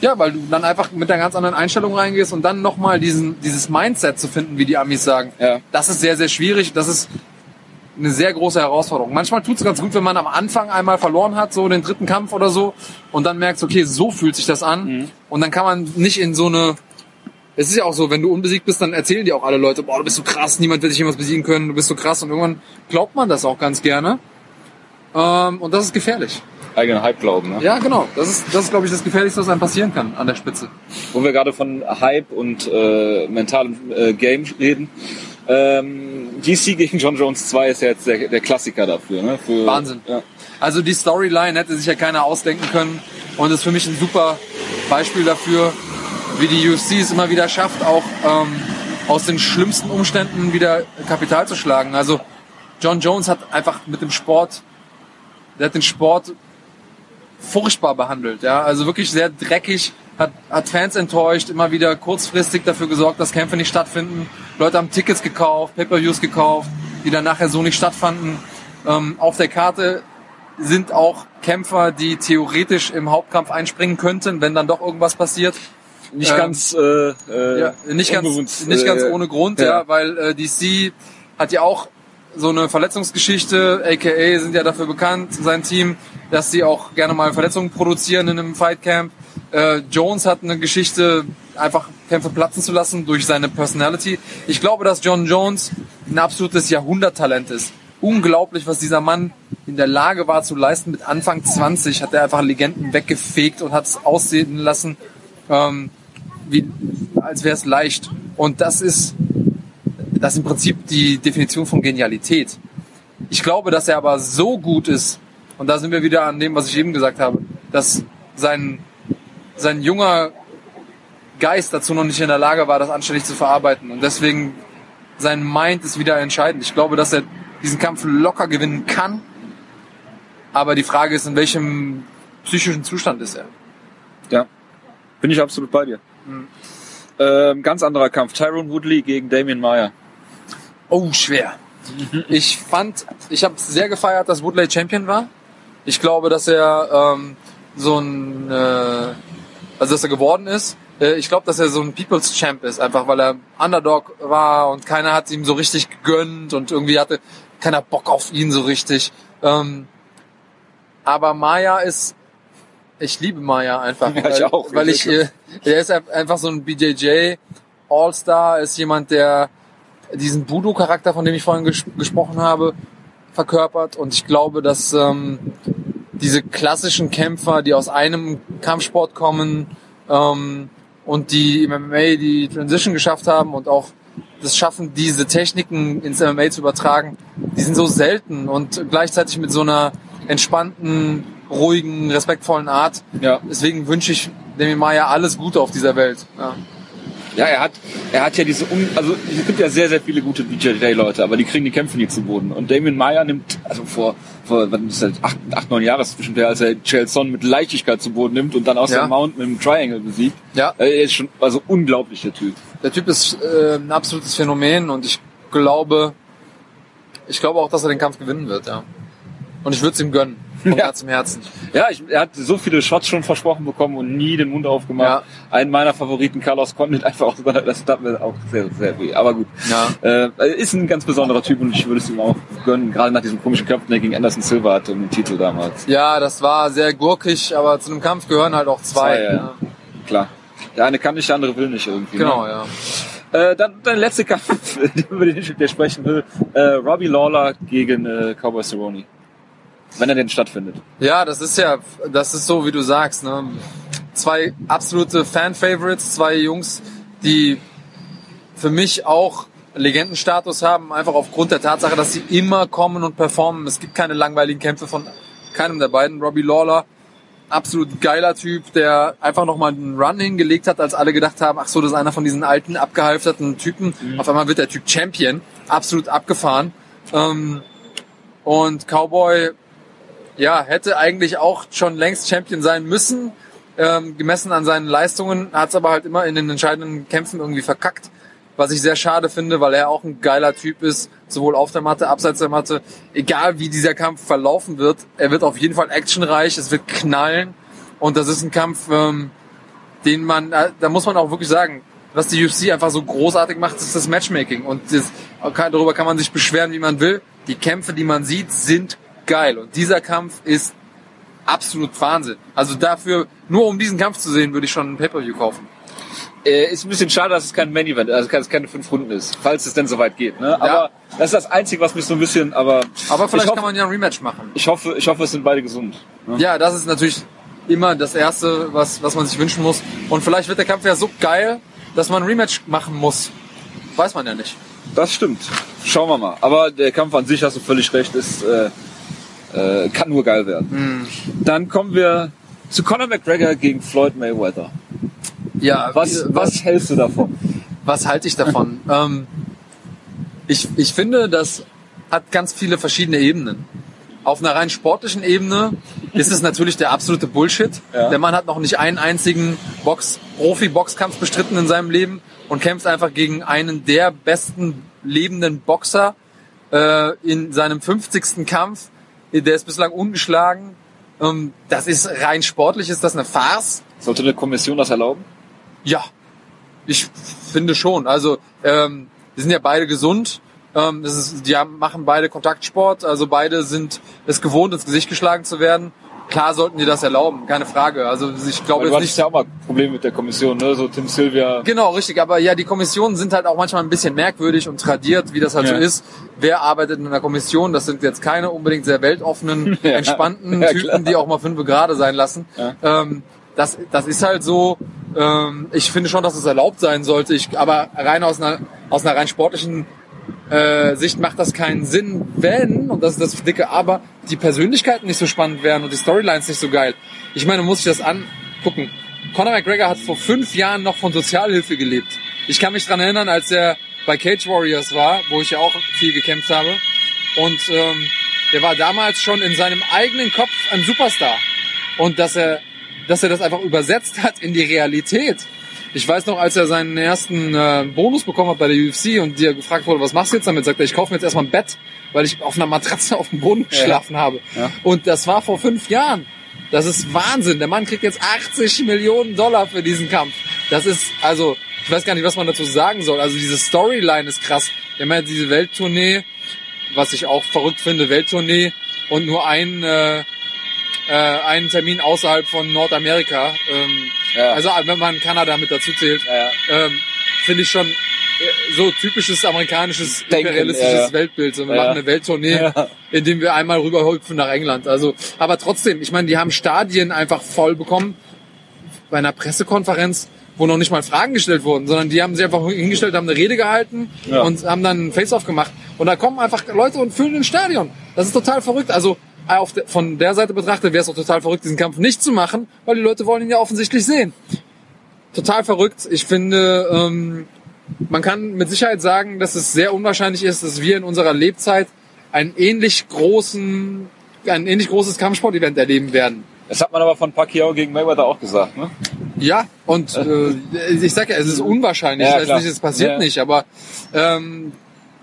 Ja, weil du dann einfach mit einer ganz anderen Einstellung reingehst und dann nochmal diesen, dieses Mindset zu finden, wie die Amis sagen. Ja. Das ist sehr, sehr schwierig. Das ist eine sehr große Herausforderung. Manchmal tut es ganz gut, wenn man am Anfang einmal verloren hat, so den dritten Kampf oder so, und dann merkt, okay, so fühlt sich das an. Und dann kann man nicht in so eine. Es ist ja auch so, wenn du unbesiegt bist, dann erzählen dir auch alle Leute, boah, du bist so krass, niemand wird dich jemals besiegen können, du bist so krass. Und irgendwann glaubt man das auch ganz gerne. Ähm, und das ist gefährlich. Eigenen Hype glauben, ne? Ja, genau. Das ist, das ist glaube ich, das Gefährlichste, was einem passieren kann an der Spitze. Wo wir gerade von Hype und äh, mentalem äh, Game reden. Ähm, DC gegen John Jones 2 ist ja jetzt der, der Klassiker dafür. Ne? Für, Wahnsinn. Ja. Also die Storyline hätte sich ja keiner ausdenken können und ist für mich ein super Beispiel dafür, wie die UFC es immer wieder schafft, auch ähm, aus den schlimmsten Umständen wieder Kapital zu schlagen. Also John Jones hat einfach mit dem Sport der hat den Sport furchtbar behandelt, ja, also wirklich sehr dreckig, hat, hat Fans enttäuscht, immer wieder kurzfristig dafür gesorgt, dass Kämpfe nicht stattfinden. Leute haben Tickets gekauft, Pay-per-Views gekauft, die dann nachher so nicht stattfanden. Ähm, auf der Karte sind auch Kämpfer, die theoretisch im Hauptkampf einspringen könnten, wenn dann doch irgendwas passiert. Nicht Ähm, ganz, äh, äh, Ja, nicht ganz, nicht ganz äh, ohne Grund, ja. ja, weil äh, DC hat ja auch so eine Verletzungsgeschichte, aka sind ja dafür bekannt, sein Team, dass sie auch gerne mal Verletzungen produzieren in einem Fightcamp. Äh, Jones hat eine Geschichte, einfach Kämpfe platzen zu lassen durch seine Personality. Ich glaube, dass John Jones ein absolutes Jahrhunderttalent ist. Unglaublich, was dieser Mann in der Lage war zu leisten. Mit Anfang 20 hat er einfach Legenden weggefegt und hat es aussehen lassen, ähm, wie, als wäre es leicht. Und das ist, das ist im Prinzip die Definition von Genialität. Ich glaube, dass er aber so gut ist, und da sind wir wieder an dem, was ich eben gesagt habe, dass sein, sein junger Geist dazu noch nicht in der Lage war, das anständig zu verarbeiten. Und deswegen sein Mind ist wieder entscheidend. Ich glaube, dass er diesen Kampf locker gewinnen kann. Aber die Frage ist, in welchem psychischen Zustand ist er? Ja, bin ich absolut bei dir. Ähm, ganz anderer Kampf. Tyrone Woodley gegen Damien Meyer. Oh, schwer. Ich fand, ich habe sehr gefeiert, dass Woodley Champion war. Ich glaube, dass er ähm, so ein, äh, also dass er geworden ist. Äh, ich glaube, dass er so ein People's Champ ist, einfach weil er Underdog war und keiner hat ihm so richtig gegönnt und irgendwie hatte keiner Bock auf ihn so richtig. Ähm, aber Maya ist, ich liebe Maya einfach, Ja, ich weil, auch. weil ich, äh, er ist einfach so ein BJJ All-Star, ist jemand, der diesen Budo-Charakter, von dem ich vorhin ges gesprochen habe, verkörpert. Und ich glaube, dass ähm, diese klassischen Kämpfer, die aus einem Kampfsport kommen ähm, und die im MMA die Transition geschafft haben und auch das schaffen, diese Techniken ins MMA zu übertragen, die sind so selten und gleichzeitig mit so einer entspannten, ruhigen, respektvollen Art. Ja. Deswegen wünsche ich Demi Maya alles Gute auf dieser Welt. Ja. Ja, er hat, er hat ja diese, un also es gibt ja sehr, sehr viele gute BJJ-Leute, aber die kriegen die Kämpfe nie zu Boden. Und Damien Meyer nimmt, also vor, vor was ist das, acht, acht, neun Jahre bestimmt her, als er Chelson mit Leichtigkeit zu Boden nimmt und dann aus Ja. dem Mount mit dem Triangle besiegt. Ja. Äh, Er ist schon, also unglaublich, der Typ. Der Typ ist äh, ein absolutes Phänomen und ich glaube, ich glaube auch, dass er den Kampf gewinnen wird, ja. Und ich würde es ihm gönnen. Von Ja. ganzem Herzen. Ja, ich, er hat so viele Shots schon versprochen bekommen und nie den Mund aufgemacht. Einen meiner Favoriten, Carlos Condit, einfach auch, das tat mir auch sehr, sehr weh. Aber gut. Ja. Äh, ist ein ganz besonderer Typ und ich würde es ihm auch gönnen, gerade nach diesem komischen Kampf, den er gegen Anderson Silva hatte um den Titel damals. Ja, das war sehr gurkig, aber zu einem Kampf gehören halt auch zwei. Zwei, ja. Klar. Der eine kann nicht, der andere will nicht irgendwie. Genau, Ne? ja. Äh, dann der letzte Kampf, über den ich sprechen will. Äh, Robbie Lawler gegen äh, Cowboy Cerrone. Wenn er denn stattfindet. Ja, das ist ja, das ist so, wie du sagst, ne? Zwei absolute Fan-Favorites, zwei Jungs, die für mich auch Legendenstatus haben, einfach aufgrund der Tatsache, dass sie immer kommen und performen. Es gibt keine langweiligen Kämpfe von keinem der beiden. Robbie Lawler, absolut geiler Typ, der einfach nochmal einen Run hingelegt hat, als alle gedacht haben, ach so, das ist einer von diesen alten, abgehalfterten Typen. Auf einmal wird der Typ Champion, absolut abgefahren. Ähm, und Cowboy, ja, hätte eigentlich auch schon längst Champion sein müssen, ähm, gemessen an seinen Leistungen, hat es aber halt immer in den entscheidenden Kämpfen irgendwie verkackt, was ich sehr schade finde, weil er auch ein geiler Typ ist, sowohl auf der Matte, abseits der Matte. Egal wie dieser Kampf verlaufen wird, er wird auf jeden Fall actionreich, es wird knallen und das ist ein Kampf, ähm, den man, äh, da muss man auch wirklich sagen, was die UFC einfach so großartig macht, ist das Matchmaking und das, darüber kann man sich beschweren, wie man will. Die Kämpfe, die man sieht, sind geil und dieser Kampf ist absolut Wahnsinn. Also dafür, nur um diesen Kampf zu sehen, würde ich schon ein Pay-Per-View kaufen. Äh, ist ein bisschen schade, dass es kein Main Event, also dass es keine fünf Runden ist, falls es denn soweit geht. Ne? Aber das ist das Einzige, was mich so ein bisschen, aber Aber vielleicht ich hoffe, kann man ja ein Rematch machen. ich hoffe, ich hoffe, es sind beide gesund. Ne? Ja, das ist natürlich immer das Erste, was, was man sich wünschen muss. Und vielleicht wird der Kampf ja so geil, dass man ein Rematch machen muss. Weiß man ja nicht. Das stimmt. Schauen wir mal. Aber der Kampf an sich, hast du völlig recht, ist äh, äh, kann nur geil werden. Dann kommen wir zu Conor McGregor gegen Floyd Mayweather. Ja, Was, wie- was hältst du davon? was halte ich davon? ähm, ich, ich finde, das hat ganz viele verschiedene Ebenen. auf einer rein sportlichen Ebene ist es natürlich der absolute Bullshit. Ja. Der Mann hat noch nicht einen einzigen Box, Profi-Boxkampf bestritten in seinem Leben und kämpft einfach gegen einen der besten lebenden Boxer äh, in seinem 50. Kampf. Der ist bislang ungeschlagen. Ähm, das ist rein sportlich, ist das eine Farce. Sollte eine Kommission das erlauben? Ja, ich finde schon. Also ähm, die sind ja beide gesund. Ähm, das ist, die haben, machen beide Kontaktsport, also beide sind es gewohnt, ins Gesicht geschlagen zu werden. Klar sollten die das erlauben, keine Frage. Also ich glaube jetzt hattest nicht. ja auch mal Probleme mit der Kommission, ne? So Tim Sylvia. Genau, richtig. Aber ja, die Kommissionen sind halt auch manchmal ein bisschen merkwürdig und tradiert, wie das halt Ja. so ist. Wer arbeitet in einer Kommission? Das sind jetzt keine unbedingt sehr weltoffenen, Ja. entspannten Ja, Typen, die auch mal fünf gerade sein lassen. Ähm, das, das ist halt so. Ähm, ich finde schon, dass es erlaubt sein sollte. Ich, aber rein aus einer, aus einer rein sportlichen äh, Sicht macht das keinen Sinn, wenn, und das ist das dicke Aber, die Persönlichkeiten nicht so spannend wären und die Storylines nicht so geil. Ich meine, muss ich das angucken. Conor McGregor hat vor fünf Jahren noch von Sozialhilfe gelebt. Ich kann mich dran erinnern, als er bei Cage Warriors war, wo ich ja auch viel gekämpft habe. Und ähm, der war damals schon in seinem eigenen Kopf ein Superstar. Und dass er, dass er das einfach übersetzt hat in die Realität. Ich weiß noch, als er seinen ersten äh, Bonus bekommen hat bei der UFC und dir gefragt wurde, was machst du jetzt damit, sagt er, ich kaufe mir jetzt erstmal ein Bett, weil ich auf einer Matratze auf dem Boden geschlafen habe. Ja. Und das war vor fünf Jahren. Das ist Wahnsinn. Der Mann kriegt jetzt 80 Millionen Dollar für diesen Kampf. Das ist, also, ich weiß gar nicht, was man dazu sagen soll. Also diese Storyline ist krass. Wir haben ja diese Welttournee, was ich auch verrückt finde, Welttournee und nur ein, äh, äh, einen Termin außerhalb von Nordamerika. Ähm, Ja. Also wenn man Kanada mit dazu zählt, Ja, ähm, finde ich schon äh, so typisches amerikanisches Denken, imperialistisches ja. Weltbild. So, wir machen eine Welttournee, indem wir einmal rüberhüpfen nach England. Also, aber trotzdem, ich meine, die haben Stadien einfach voll bekommen bei einer Pressekonferenz, wo noch nicht mal Fragen gestellt wurden, sondern die haben sich einfach hingestellt, haben eine Rede gehalten und haben dann ein Face-Off gemacht. Und da kommen einfach Leute und füllen ein Stadion. Das ist total verrückt. Also auf der, von der Seite betrachtet wäre es auch total verrückt, diesen Kampf nicht zu machen, weil die Leute wollen ihn ja offensichtlich sehen. Total verrückt. Ich finde, ähm, man kann mit Sicherheit sagen, dass es sehr unwahrscheinlich ist, dass wir in unserer Lebzeit einen ähnlich großen, ein ähnlich großes Kampfsportevent erleben werden. Das hat man aber von Pacquiao gegen Mayweather auch gesagt, ne? Ja, und äh, ich sag ja, es ist unwahrscheinlich. Ja, nicht, es passiert Ja. nicht, aber ähm,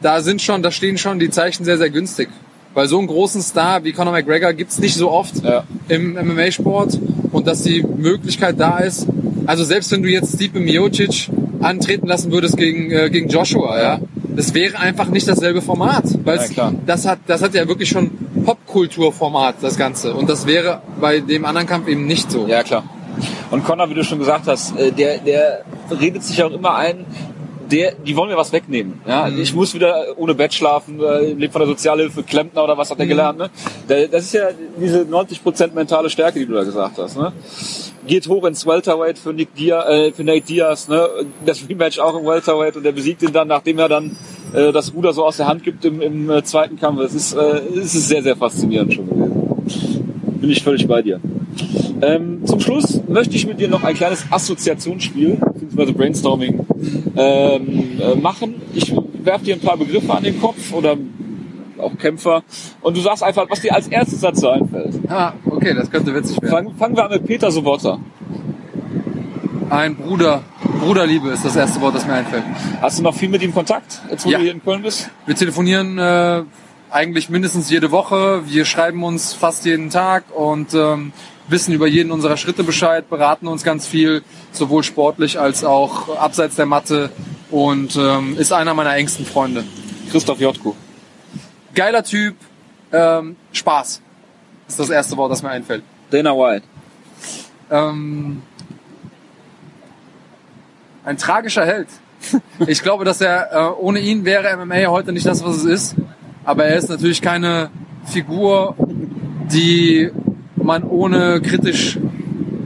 da sind schon, da stehen schon die Zeichen sehr, sehr günstig. Weil so einen großen Star wie Conor McGregor gibt's nicht so oft Ja. im MMA-Sport und dass die Möglichkeit da ist. Also selbst wenn du jetzt Stipe Miocic antreten lassen würdest gegen, äh, gegen Joshua, ja, das wäre einfach nicht dasselbe Format. Weil Ja, das hat, das hat ja wirklich schon Popkulturformat, das Ganze. Und das wäre bei dem anderen Kampf eben nicht so. Ja, klar. Und Connor, wie du schon gesagt hast, äh, der, der redet sich auch immer ein, der, die wollen mir was wegnehmen. Ja? Mhm. Ich muss wieder ohne Bett schlafen, äh, lebt von der Sozialhilfe, Klempner oder was hat er Mhm. gelernt. Ne? Da- Das ist ja diese 90% mentale Stärke, die du da gesagt hast. Ne? Geht hoch ins Welterweight für, Nick Diaz, äh, für Nate Diaz. Ne? Das Rematch auch im Welterweight und der besiegt ihn dann, nachdem er dann äh, das Ruder so aus der Hand gibt im, im äh, zweiten Kampf. Es ist, äh, es ist sehr, sehr faszinierend schon gewesen. Bin ich völlig bei dir. Ähm, zum Schluss möchte ich mit dir noch ein kleines Assoziationsspiel bzw. Brainstorming ähm, äh, machen. Ich werfe dir ein paar Begriffe an den Kopf oder auch Kämpfer und du sagst einfach, was dir als erstes dazu einfällt. Ah, okay, das könnte witzig werden. Fangen, fangen wir an mit Peter Sobotta. Ein Bruder, Bruderliebe ist das erste Wort, das mir einfällt. Hast du noch viel mit ihm Kontakt, jetzt wo Ja. du hier in Köln bist? Wir telefonieren äh, eigentlich mindestens jede Woche. Wir schreiben uns fast jeden Tag und ähm, wissen über jeden unserer Schritte Bescheid, beraten uns ganz viel, sowohl sportlich als auch abseits der Matte und ähm, ist einer meiner engsten Freunde. Christoph Jotko. Geiler Typ, ähm, Spaß ist das erste Wort, das mir einfällt. Dana White. Ähm, ein tragischer Held. Ich glaube, dass er äh, ohne ihn wäre MMA heute nicht das, was es ist. Aber er ist natürlich keine Figur, die man ohne kritisch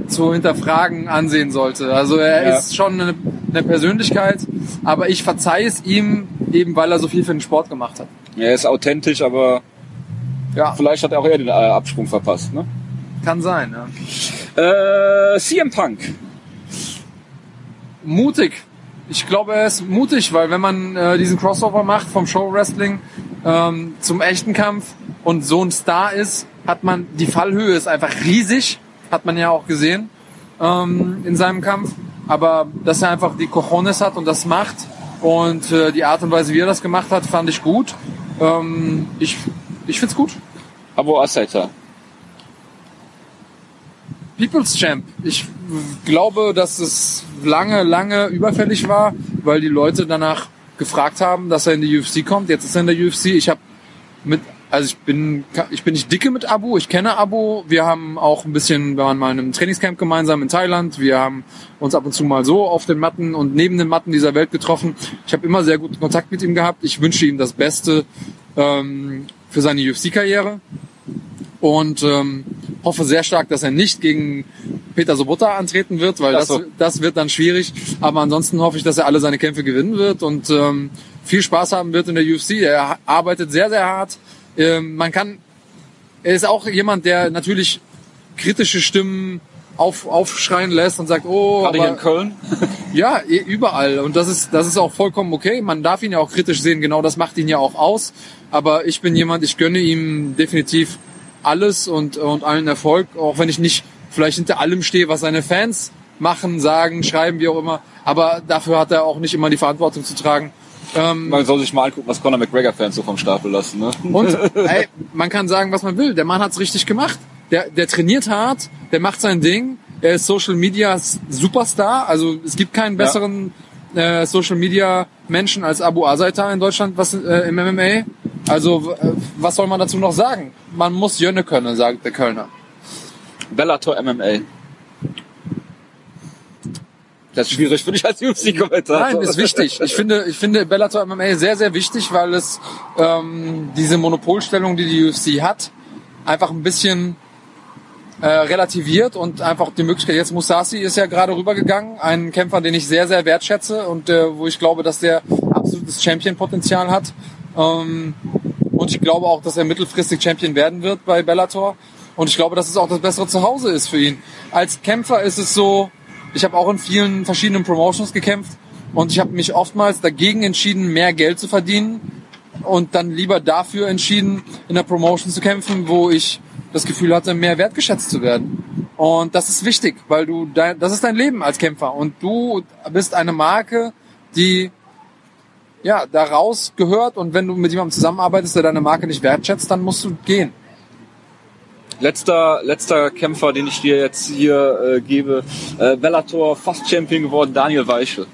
zu hinterfragen ansehen sollte. Also er Ja. ist schon eine, eine Persönlichkeit, aber ich verzeihe es ihm eben, weil er so viel für den Sport gemacht hat. Er ist authentisch, aber Ja, vielleicht hat er auch er den äh, Absprung verpasst. Ne? kann sein. Ja. Äh, CM Punk. mutig. Ich glaube, er ist mutig, weil wenn man äh, diesen Crossover macht vom Show Wrestling ähm, zum echten Kampf und so ein Star ist, hat man, die Fallhöhe ist einfach riesig, hat man ja auch gesehen ähm, in seinem Kampf. Aber dass er einfach die Cojones hat und das macht und äh, die Art und Weise, wie er das gemacht hat, fand ich gut. Ähm, ich ich find's gut. Abo Asaita. People's Champ. Ich glaube, dass es lange, lange überfällig war, weil die Leute danach gefragt haben, dass er in die UFC kommt. Jetzt ist er in der UFC. Ich habe mit, also ich bin, ich bin nicht dicke mit Abo. Ich kenne Abo. Wir haben auch ein bisschen, wir waren mal in einem Trainingscamp gemeinsam in Thailand. Wir haben uns ab und zu mal so auf den Matten und neben den Matten dieser Welt getroffen. Ich habe immer sehr guten Kontakt mit ihm gehabt. Ich wünsche ihm das Beste ähm, für seine UFC-Karriere und ähm, hoffe sehr stark, dass er nicht gegen Peter Sobotta antreten wird, weil das, das wird dann schwierig. Aber ansonsten hoffe ich, dass er alle seine Kämpfe gewinnen wird und ähm, viel Spaß haben wird in der UFC. Er arbeitet sehr, sehr hart. Ähm, man kann, er ist auch jemand, der natürlich kritische Stimmen auf, aufschreien lässt und sagt, oh, Gerade hier aber, in Köln. ja, überall. Und das ist, das ist auch vollkommen okay. Man darf ihn ja auch kritisch sehen. Genau das macht ihn ja auch aus. Aber ich bin jemand, ich gönne ihm definitiv alles und, und allen Erfolg. Auch wenn ich nicht vielleicht hinter allem stehe, was seine Fans machen, sagen, schreiben, wie auch immer. Aber dafür hat er auch nicht immer die Verantwortung zu tragen. Ähm, Man soll sich mal angucken, was Conor McGregor-Fans so vom Stapel lassen. Ne? und ey, man kann sagen, was man will. Der Mann hat's richtig gemacht. Der, der trainiert hart, der macht sein Ding. Er ist Social Media Superstar. Also es gibt keinen besseren äh, Social Media Menschen als Abu Azaita in Deutschland, was äh, im MMA. Also äh, was soll man dazu noch sagen? Man muss Jönne können, sagt der Kölner. Bellator MMA. Das ist schwierig für dich als UFC-Kommentator. Nein, ist wichtig. Ich finde, ich finde Bellator MMA sehr, sehr wichtig, weil es ähm, diese Monopolstellung, die die UFC hat, einfach ein bisschen äh, relativiert und einfach die Möglichkeit, jetzt Musasi ist ja gerade rübergegangen, ein Kämpfer, den ich sehr, sehr wertschätze und äh, wo ich glaube, dass der absolutes Champion-Potenzial hat. Ähm, und ich glaube auch, dass er mittelfristig Champion werden wird bei Bellator. Und ich glaube, dass es auch das bessere Zuhause ist für ihn. Als Kämpfer ist es so, ich habe auch in vielen verschiedenen Promotions gekämpft und ich habe mich oftmals dagegen entschieden, mehr Geld zu verdienen und dann lieber dafür entschieden, in der Promotion zu kämpfen, wo ich das Gefühl hatte, mehr wertgeschätzt zu werden. Und das ist wichtig, weil du, dein, das ist dein Leben als Kämpfer und du bist eine Marke, die ja daraus gehört und wenn du mit jemandem zusammenarbeitest, der deine Marke nicht wertschätzt, dann musst du gehen. Letzter, letzter Kämpfer, den ich dir jetzt hier äh, gebe, äh, Bellator fast Champion geworden, Daniel Weichel.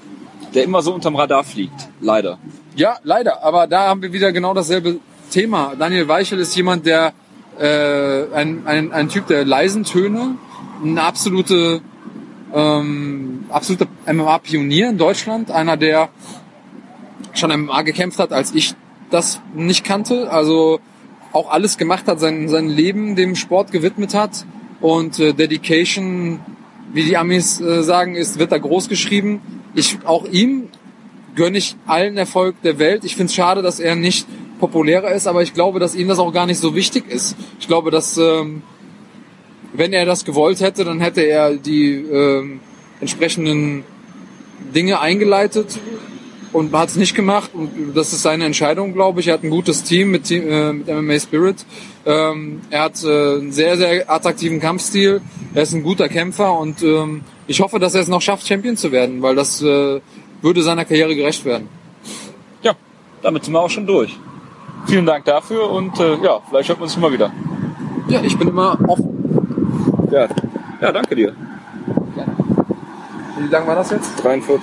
Der immer so unterm Radar fliegt, leider. Ja, leider. Aber da haben wir wieder genau dasselbe Thema. Daniel Weichel ist jemand, der äh, ein, ein, ein Typ der leisen Töne, ein absolute, ähm, absoluter MMA-Pionier in Deutschland, einer, der schon MMA gekämpft hat, als ich das nicht kannte. Also auch alles gemacht hat, sein, sein Leben dem Sport gewidmet hat. Und äh, Dedication, wie die Amis äh, sagen, ist, wird da groß geschrieben. Ich, auch ihm gönne ich allen Erfolg der Welt. Ich finde es schade, dass er nicht populärer ist, aber ich glaube, dass ihm das auch gar nicht so wichtig ist. Ich glaube, dass ähm, wenn er das gewollt hätte, dann hätte er die ähm, entsprechenden Dinge eingeleitet und hat es nicht gemacht und das ist seine Entscheidung, glaube ich. Er hat ein gutes Team mit, Team, äh, mit MMA Spirit. Ähm, er hat äh, einen sehr, sehr attraktiven Kampfstil. Er ist ein guter Kämpfer und ähm, ich hoffe, dass er es noch schafft, Champion zu werden, weil das äh, würde seiner Karriere gerecht werden. Ja, damit sind wir auch schon durch. Vielen Dank dafür und äh, ja, vielleicht hört man uns mal wieder. Ja, ich bin immer offen. Ja, ja danke dir. Wie lang war das jetzt? 43.